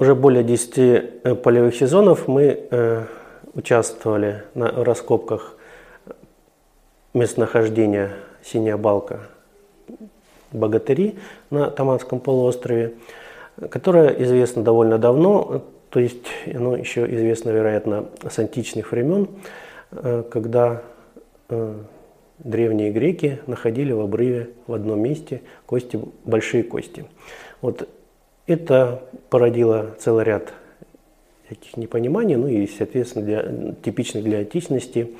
уже более 10 э, полевых сезонов мы э, участвовали на раскопках местонахождения Синяя Балка Богатыри на Таманском полуострове, которая известна довольно давно, то есть оно еще известно, вероятно, с античных времен, э, когда древние греки находили в обрыве в одном месте кости, большие кости. Вот это породило целый ряд таких непониманий, ну и, соответственно, для, типичных для античности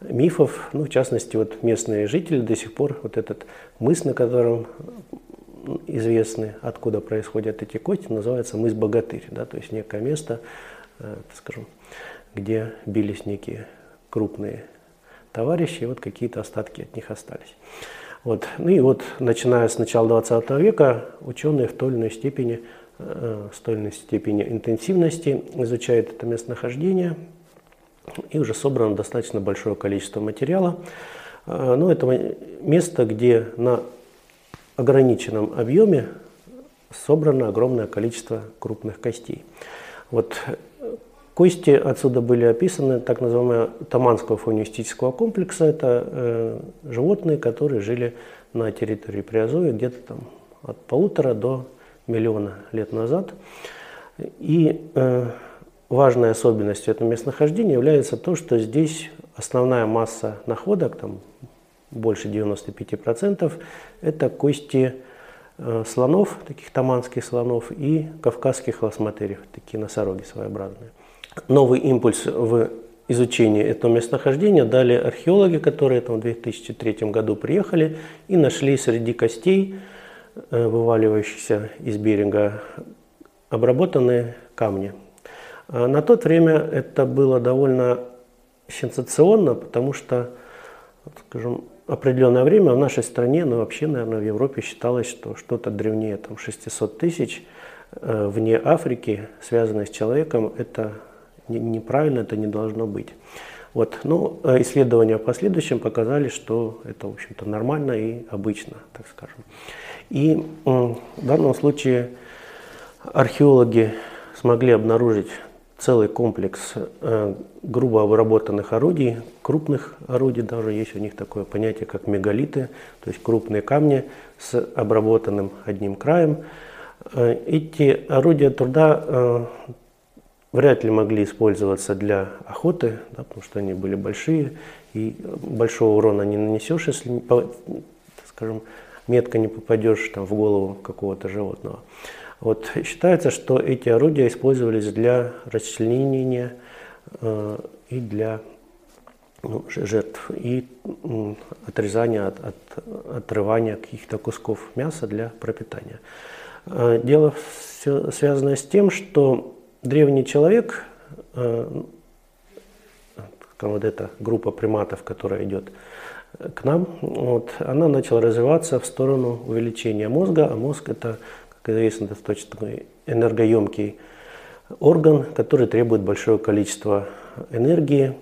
мифов, ну, в частности, вот местные жители до сих пор, вот этот мыс, на котором известны, откуда происходят эти кости, называется мыс Богатырь, да, то есть некое место, э, скажем, где бились некие крупные товарищи, и вот какие-то остатки от них остались. Вот. Ну и вот, начиная с начала 20 века, ученые в той или иной степени, э, в той или иной степени интенсивности изучают это местонахождение, и уже собрано достаточно большое количество материала. Э, Но ну, это место, где на ограниченном объеме собрано огромное количество крупных костей. Вот Кости отсюда были описаны, так называемого Таманского фаунистического комплекса. Это э, животные, которые жили на территории Приазовья где-то там от полутора до миллиона лет назад. И э, важной особенностью этого местонахождения является то, что здесь основная масса находок, там больше 95%, это кости э, слонов, таких таманских слонов, и кавказских лосматериев, такие носороги своеобразные новый импульс в изучении этого местонахождения дали археологи, которые там в 2003 году приехали и нашли среди костей, э, вываливающихся из берега, обработанные камни. А на то время это было довольно сенсационно, потому что, скажем, определенное время в нашей стране, но ну, вообще, наверное, в Европе считалось, что что-то древнее там, 600 тысяч э, вне Африки, связанное с человеком, это неправильно это не должно быть. Вот. Но ну, исследования в последующем показали, что это, в общем-то, нормально и обычно, так скажем. И в данном случае археологи смогли обнаружить целый комплекс э, грубо обработанных орудий, крупных орудий, даже есть у них такое понятие, как мегалиты, то есть крупные камни с обработанным одним краем. Э, эти орудия труда э, вряд ли могли использоваться для охоты, да, потому что они были большие, и большого урона не нанесешь, если, скажем, метко не попадешь там, в голову какого-то животного. Вот, считается, что эти орудия использовались для расчленения э, и для ну, жертв, и э, отрезания, от, от, отрывания каких-то кусков мяса для пропитания. Э, дело все связано с тем, что древний человек, э, вот эта группа приматов, которая идет к нам, вот, она начала развиваться в сторону увеличения мозга, а мозг это, как известно, достаточно энергоемкий орган, который требует большое количество энергии.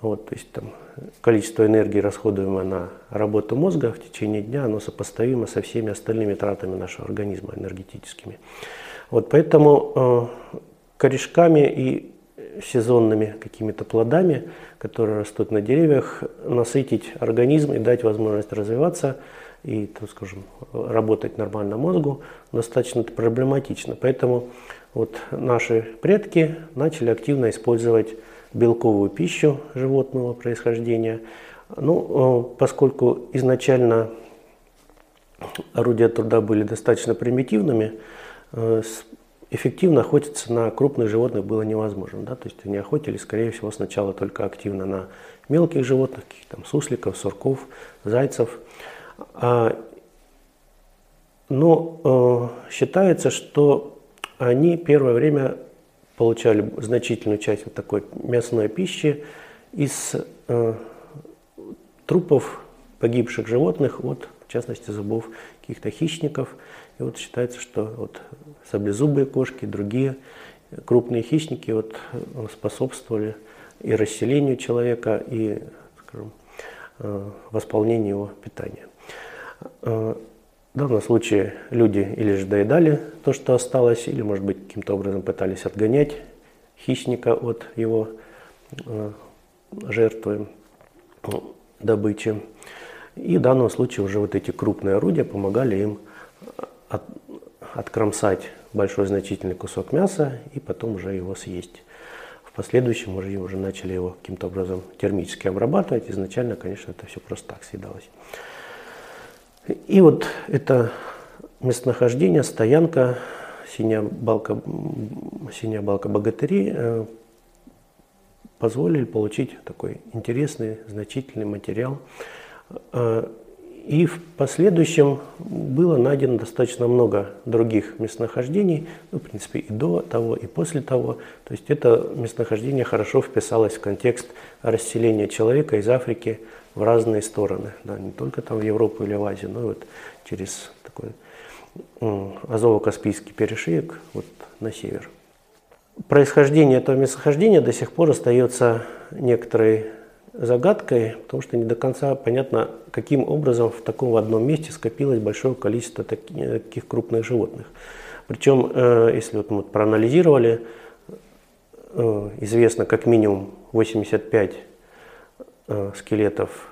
Вот, то есть там количество энергии, расходуемое на работу мозга в течение дня, оно сопоставимо со всеми остальными тратами нашего организма энергетическими. Вот поэтому э, корешками и сезонными какими-то плодами, которые растут на деревьях, насытить организм и дать возможность развиваться и, так скажем, работать нормально мозгу, достаточно проблематично. Поэтому вот наши предки начали активно использовать белковую пищу животного происхождения. Ну, э, поскольку изначально орудия труда были достаточно примитивными, э, эффективно охотиться на крупных животных было невозможно. Да? То есть они охотились, скорее всего, сначала только активно на мелких животных, там сусликов, сурков, зайцев. А, но э, считается, что они первое время получали значительную часть вот такой мясной пищи из э, трупов погибших животных, вот, в частности зубов каких-то хищников. И вот считается, что вот саблезубые кошки, другие крупные хищники вот способствовали и расселению человека, и скажем, э, восполнению его питания. Э, В данном случае люди или же доедали то, что осталось, или, может быть, каким-то образом пытались отгонять хищника от его э, жертвы, добычи. И в данном случае уже вот эти крупные орудия помогали им от, откромсать большой значительный кусок мяса и потом уже его съесть. В последующем уже, уже начали его каким-то образом термически обрабатывать. Изначально, конечно, это все просто так съедалось. И вот это местонахождение, стоянка, синяя балка, синяя балка богатыри э, позволили получить такой интересный, значительный материал. Э, и в последующем было найдено достаточно много других местонахождений, ну, в принципе, и до того, и после того. То есть это местонахождение хорошо вписалось в контекст расселения человека из Африки в разные стороны, да, не только там в Европу или в Азию, но и вот через такой Азово-Каспийский перешеек вот на север. Происхождение этого местохождения до сих пор остается некоторой загадкой, потому что не до конца понятно, каким образом в таком одном месте скопилось большое количество таких крупных животных. Причем, э, если вот мы проанализировали, э, известно как минимум 85 Э, скелетов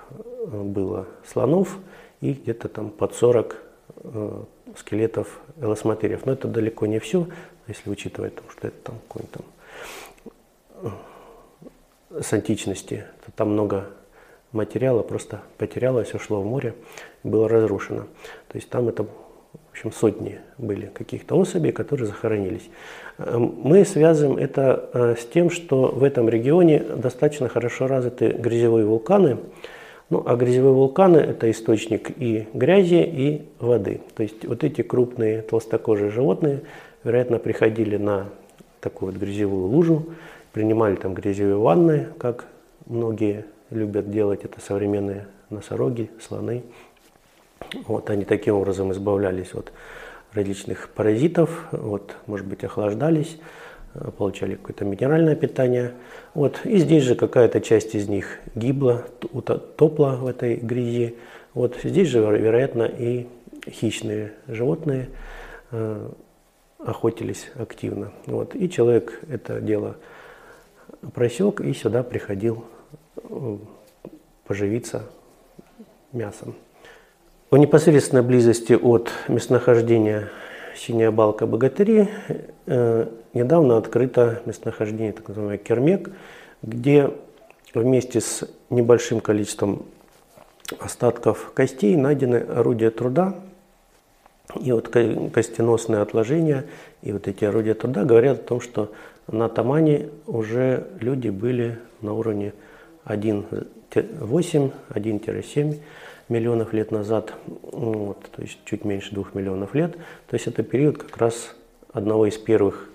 было слонов и где-то там под 40 э, скелетов элосматериев. Но это далеко не все, если учитывать, что это там какой-то там с античности, там много материала просто потерялось, ушло в море, было разрушено. То есть там это в общем, сотни были каких-то особей, которые захоронились. Эм, мы связываем это э, с тем, что в этом регионе достаточно хорошо развиты грязевые вулканы. Ну, а грязевые вулканы – это источник и грязи, и воды. То есть вот эти крупные толстокожие животные, вероятно, приходили на такую вот грязевую лужу, принимали там грязевые ванны, как многие любят делать, это современные носороги, слоны – вот, они таким образом избавлялись от различных паразитов, вот, может быть, охлаждались, э, получали какое-то минеральное питание. Вот, и здесь же какая-то часть из них гибла, топла в этой грязи. Вот здесь же, вероятно, и хищные животные э, охотились активно. Вот, и человек это дело просек и сюда приходил э, поживиться мясом. В непосредственной близости от местонахождения Синяя Балка Богатыри э, недавно открыто местонахождение так называемый Кермек, где вместе с небольшим количеством остатков костей найдены орудия труда. И вот костеносные отложения и вот эти орудия труда говорят о том, что на Тамане уже люди были на уровне 1,8, 1-7 миллионов лет назад, вот, то есть чуть меньше двух миллионов лет. То есть это период как раз одного из первых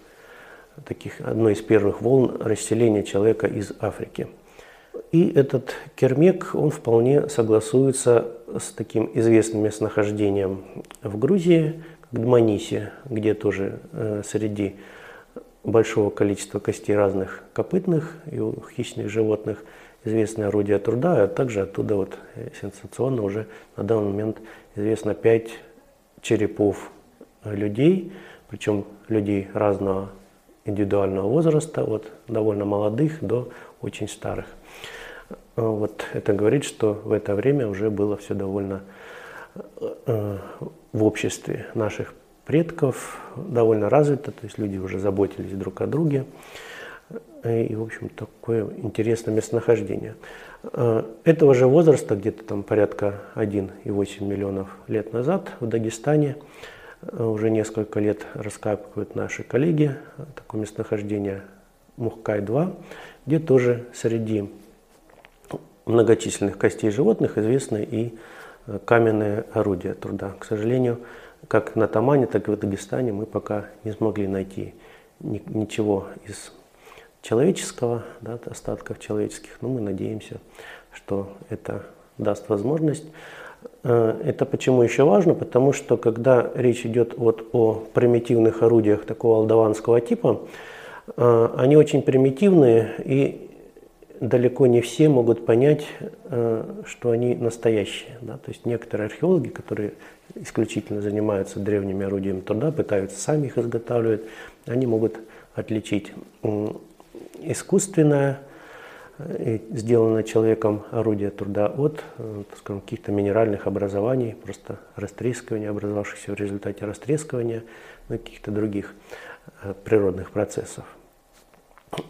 таких, одной из первых волн расселения человека из Африки. И этот кермек, он вполне согласуется с таким известным местонахождением в Грузии, как Дманиси, где тоже э, среди большого количества костей разных копытных и хищных животных – известные орудия труда, а также оттуда вот э, сенсационно уже на данный момент известно пять черепов людей, причем людей разного индивидуального возраста, от довольно молодых до очень старых. Э, вот это говорит, что в это время уже было все довольно э, в обществе наших предков довольно развито, то есть люди уже заботились друг о друге. И, в общем, такое интересное местонахождение. Э, этого же возраста, где-то там порядка 1,8 миллионов лет назад в Дагестане, э, уже несколько лет раскапывают наши коллеги такое местонахождение Мухкай-2, где тоже среди многочисленных костей животных известны и э, каменные орудия труда. К сожалению, как на Тамане, так и в Дагестане мы пока не смогли найти ничего из человеческого, да, остатков человеческих, но мы надеемся, что это даст возможность. Э, это почему еще важно? Потому что когда речь идет вот о примитивных орудиях такого алдаванского типа, э, они очень примитивные и далеко не все могут понять, э, что они настоящие. Да? То есть некоторые археологи, которые исключительно занимаются древними орудиями труда, пытаются сами их изготавливать, они могут отличить искусственное, э, сделанное человеком орудие труда от э, скажем, каких-то минеральных образований, просто растрескивания, образовавшихся в результате растрескивания, ну, каких-то других природных процессов.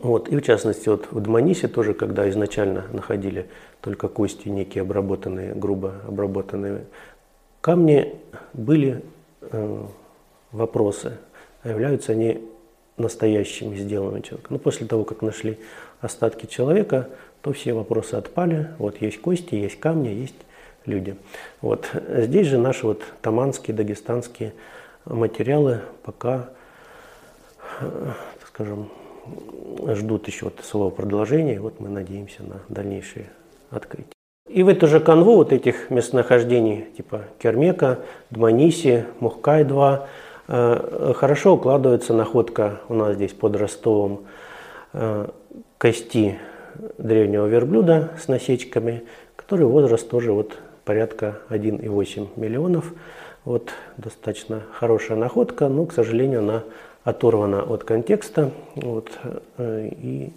Вот. И в частности, вот в Дманисе тоже, когда изначально находили только кости, некие обработанные, грубо обработанные камни, были э, вопросы, а являются они настоящими, сделанными человеком. Но после того, как нашли остатки человека, то все вопросы отпали. Вот есть кости, есть камни, есть люди. Вот. Здесь же наши вот таманские, дагестанские материалы пока, э, скажем, ждут еще вот своего продолжения. Вот мы надеемся на дальнейшие открытия. И в эту же канву вот этих местонахождений типа Кермека, Дманиси, Мухкай-2 э, хорошо укладывается находка у нас здесь под Ростовом э, кости древнего верблюда с насечками, который возраст тоже вот порядка 1,8 миллионов. Вот достаточно хорошая находка, но, к сожалению, она оторвана от контекста вот, э, и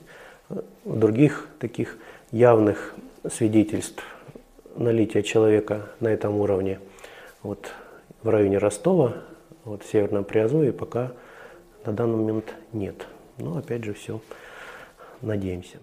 других таких явных свидетельств налития человека на этом уровне вот, в районе Ростова, вот, в Северном Приазовье пока на данный момент нет. Но опять же все, надеемся.